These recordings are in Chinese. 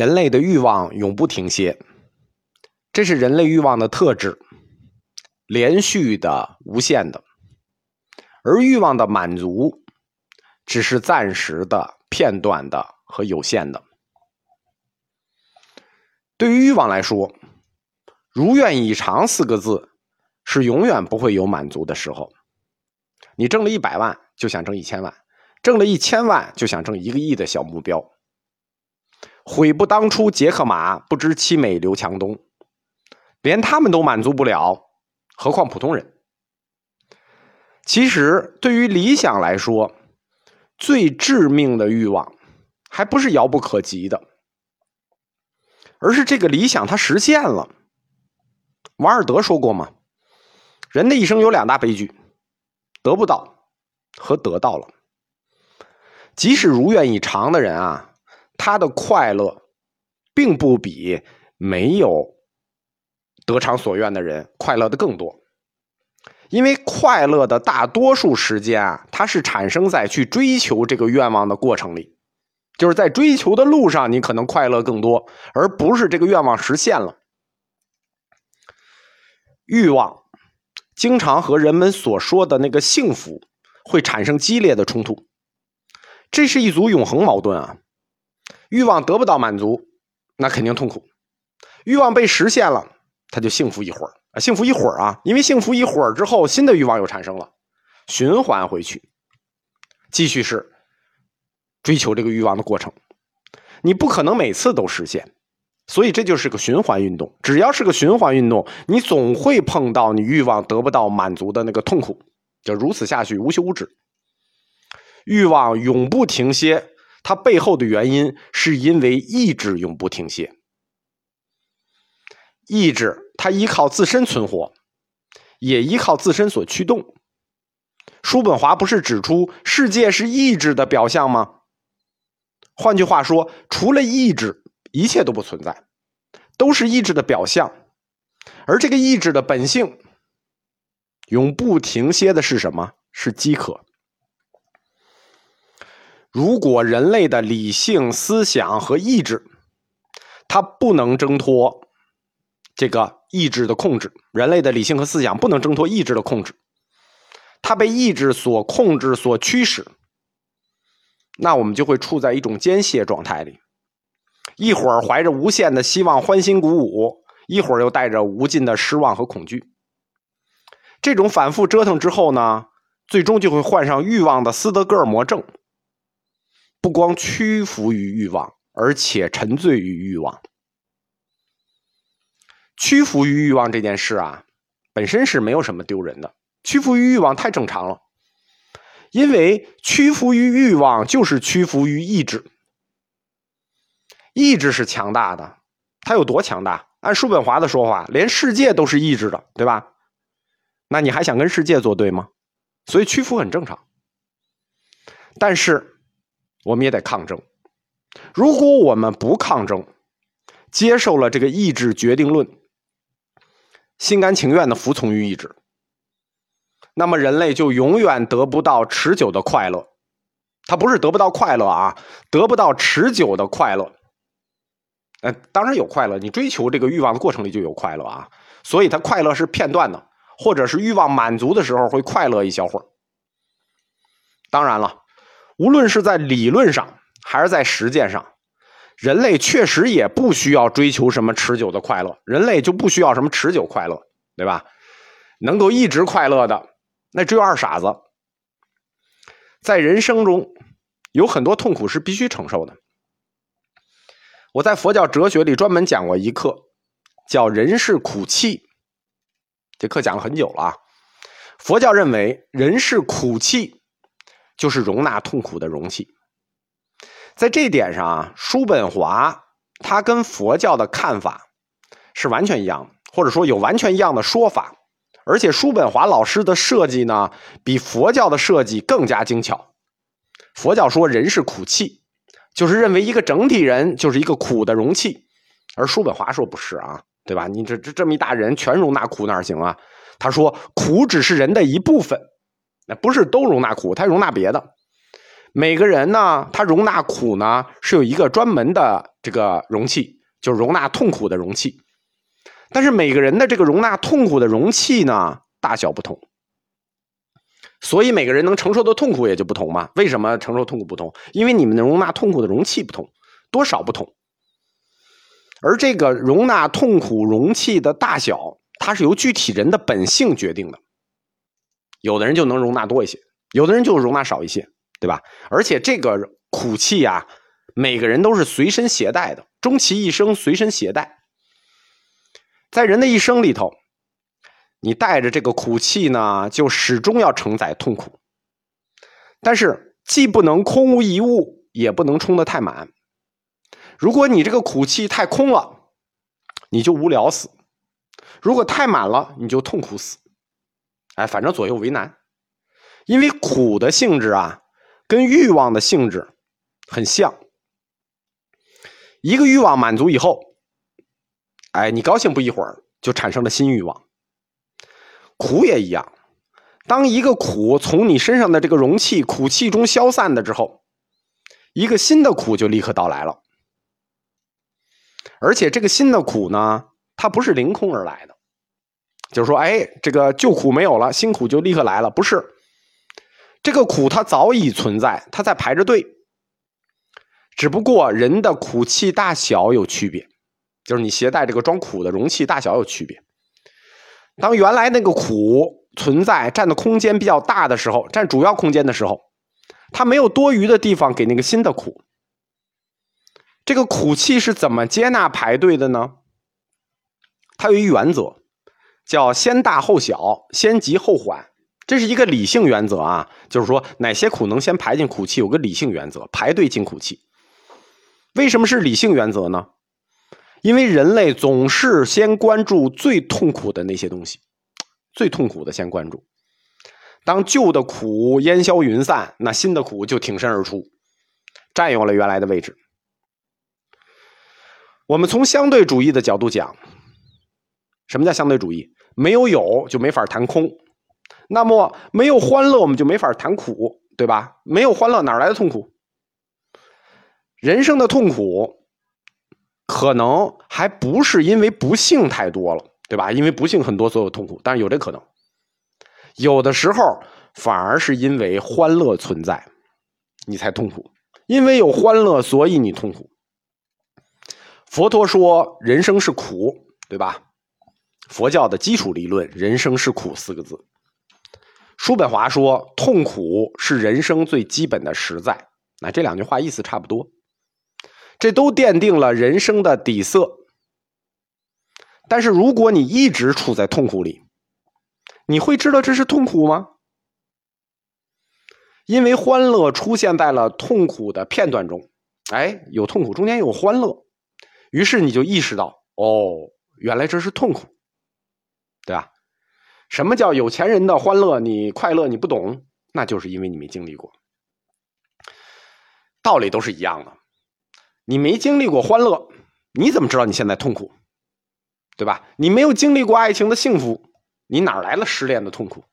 人类的欲望永不停歇，这是人类欲望的特质，连续的、无限的。而欲望的满足，只是暂时的、片段的和有限的。对于欲望来说，“如愿以偿”四个字是永远不会有满足的时候。你挣了一百万，就想挣一千万；挣了一千万，就想挣一个亿的小目标。悔不当初杰克马，不知凄美刘强东，连他们都满足不了，何况普通人？其实，对于理想来说，最致命的欲望，还不是遥不可及的，而是这个理想它实现了。王尔德说过嘛：“人的一生有两大悲剧，得不到和得到了。即使如愿以偿的人啊。”他的快乐，并不比没有得偿所愿的人快乐的更多，因为快乐的大多数时间啊，它是产生在去追求这个愿望的过程里，就是在追求的路上，你可能快乐更多，而不是这个愿望实现了。欲望经常和人们所说的那个幸福会产生激烈的冲突，这是一组永恒矛盾啊。欲望得不到满足，那肯定痛苦；欲望被实现了，他就幸福一会儿啊，幸福一会儿啊，因为幸福一会儿之后，新的欲望又产生了，循环回去，继续是追求这个欲望的过程。你不可能每次都实现，所以这就是个循环运动。只要是个循环运动，你总会碰到你欲望得不到满足的那个痛苦，就如此下去，无休无止。欲望永不停歇。它背后的原因是因为意志永不停歇，意志它依靠自身存活，也依靠自身所驱动。叔本华不是指出世界是意志的表象吗？换句话说，除了意志，一切都不存在，都是意志的表象。而这个意志的本性，永不停歇的是什么？是饥渴。如果人类的理性思想和意志，它不能挣脱这个意志的控制，人类的理性和思想不能挣脱意志的控制，它被意志所控制、所驱使，那我们就会处在一种间歇状态里，一会儿怀着无限的希望、欢欣鼓舞，一会儿又带着无尽的失望和恐惧。这种反复折腾之后呢，最终就会患上欲望的斯德哥尔摩症。不光屈服于欲望，而且沉醉于欲望。屈服于欲望这件事啊，本身是没有什么丢人的。屈服于欲望太正常了，因为屈服于欲望就是屈服于意志。意志是强大的，它有多强大？按叔本华的说法，连世界都是意志的，对吧？那你还想跟世界作对吗？所以屈服很正常，但是。我们也得抗争。如果我们不抗争，接受了这个意志决定论，心甘情愿的服从于意志，那么人类就永远得不到持久的快乐。他不是得不到快乐啊，得不到持久的快乐。呃，当然有快乐，你追求这个欲望的过程里就有快乐啊。所以，他快乐是片段的，或者是欲望满足的时候会快乐一小会儿。当然了。无论是在理论上还是在实践上，人类确实也不需要追求什么持久的快乐，人类就不需要什么持久快乐，对吧？能够一直快乐的，那只有二傻子。在人生中，有很多痛苦是必须承受的。我在佛教哲学里专门讲过一课，叫“人是苦气”，这课讲了很久了啊。佛教认为人是苦气。就是容纳痛苦的容器，在这一点上啊，叔本华他跟佛教的看法是完全一样，或者说有完全一样的说法。而且叔本华老师的设计呢，比佛教的设计更加精巧。佛教说人是苦气，就是认为一个整体人就是一个苦的容器，而叔本华说不是啊，对吧？你这这这么一大人全容纳苦哪行啊？他说苦只是人的一部分。不是都容纳苦，它容纳别的。每个人呢，他容纳苦呢是有一个专门的这个容器，就是容纳痛苦的容器。但是每个人的这个容纳痛苦的容器呢，大小不同，所以每个人能承受的痛苦也就不同嘛。为什么承受痛苦不同？因为你们的容纳痛苦的容器不同，多少不同。而这个容纳痛苦容器的大小，它是由具体人的本性决定的。有的人就能容纳多一些，有的人就容纳少一些，对吧？而且这个苦气啊，每个人都是随身携带的，终其一生随身携带。在人的一生里头，你带着这个苦气呢，就始终要承载痛苦。但是既不能空无一物，也不能充的太满。如果你这个苦气太空了，你就无聊死；如果太满了，你就痛苦死。哎，反正左右为难。因为苦的性质啊，跟欲望的性质很像。一个欲望满足以后。哎，你高兴不一会儿，就产生了新欲望。苦也一样，当一个苦从你身上的这个容器苦气中消散的之后，一个新的苦就立刻到来了。而且这个新的苦呢，它不是凌空而来的，就是说，哎，这个旧苦没有了，新苦就立刻来了，不是。这个苦它早已存在，它在排着队，只不过人的苦气大小有区别。就是你携带这个装苦的容器大小有区别。当原来那个苦存在占的空间比较大的时候，占主要空间的时候，它没有多余的地方给那个新的苦。这个苦气是怎么接纳排队的呢？它有一原则，叫先大后小，先急后缓。这是一个理性原则啊，就是说哪些苦能先排进苦气，有个理性原则，排队进苦气。为什么是理性原则呢？因为人类总是先关注最痛苦的那些东西，最痛苦的先关注。当旧的苦烟消云散，那新的苦就挺身而出，占有了原来的位置。我们从相对主义的角度讲，什么叫相对主义？没有有就没法谈空，那么没有欢乐我们就没法谈苦，对吧？没有欢乐哪来的痛苦？人生的痛苦。可能还不是因为不幸太多了，对吧？因为不幸很多，所有痛苦，但是有这可能。有的时候反而是因为欢乐存在，你才痛苦。因为有欢乐，所以你痛苦。佛陀说人生是苦，对吧？佛教的基础理论“人生是苦”四个字。叔本华说痛苦是人生最基本的实在。那这两句话意思差不多。这都奠定了人生的底色，但是如果你一直处在痛苦里，你会知道这是痛苦吗？因为欢乐出现在了痛苦的片段中，哎，有痛苦，中间有欢乐，于是你就意识到，哦，原来这是痛苦，对吧？什么叫有钱人的欢乐？你快乐你不懂，那就是因为你没经历过，道理都是一样的。你没经历过欢乐，你怎么知道你现在痛苦？对吧？你没有经历过爱情的幸福，你哪来了失恋的痛苦？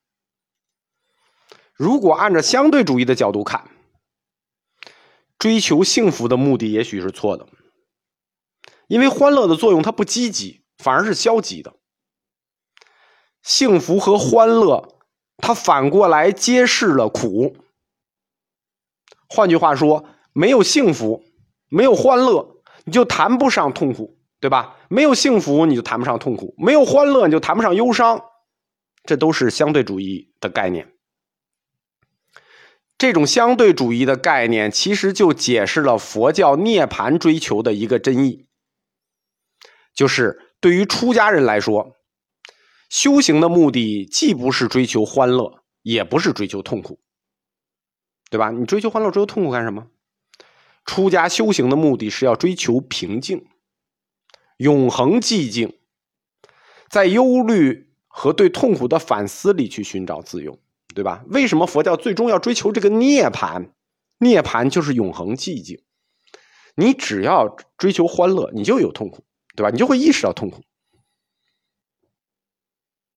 如果按照相对主义的角度看，追求幸福的目的也许是错的，因为欢乐的作用它不积极，反而是消极的。幸福和欢乐，它反过来揭示了苦。换句话说，没有幸福。没有欢乐，你就谈不上痛苦，对吧？没有幸福，你就谈不上痛苦；没有欢乐，你就谈不上忧伤。这都是相对主义的概念。这种相对主义的概念，其实就解释了佛教涅槃追求的一个真意，就是对于出家人来说，修行的目的既不是追求欢乐，也不是追求痛苦，对吧？你追求欢乐、追求痛苦干什么？出家修行的目的是要追求平静、永恒寂静，在忧虑和对痛苦的反思里去寻找自由，对吧？为什么佛教最终要追求这个涅槃？涅槃就是永恒寂静。你只要追求欢乐，你就有痛苦，对吧？你就会意识到痛苦。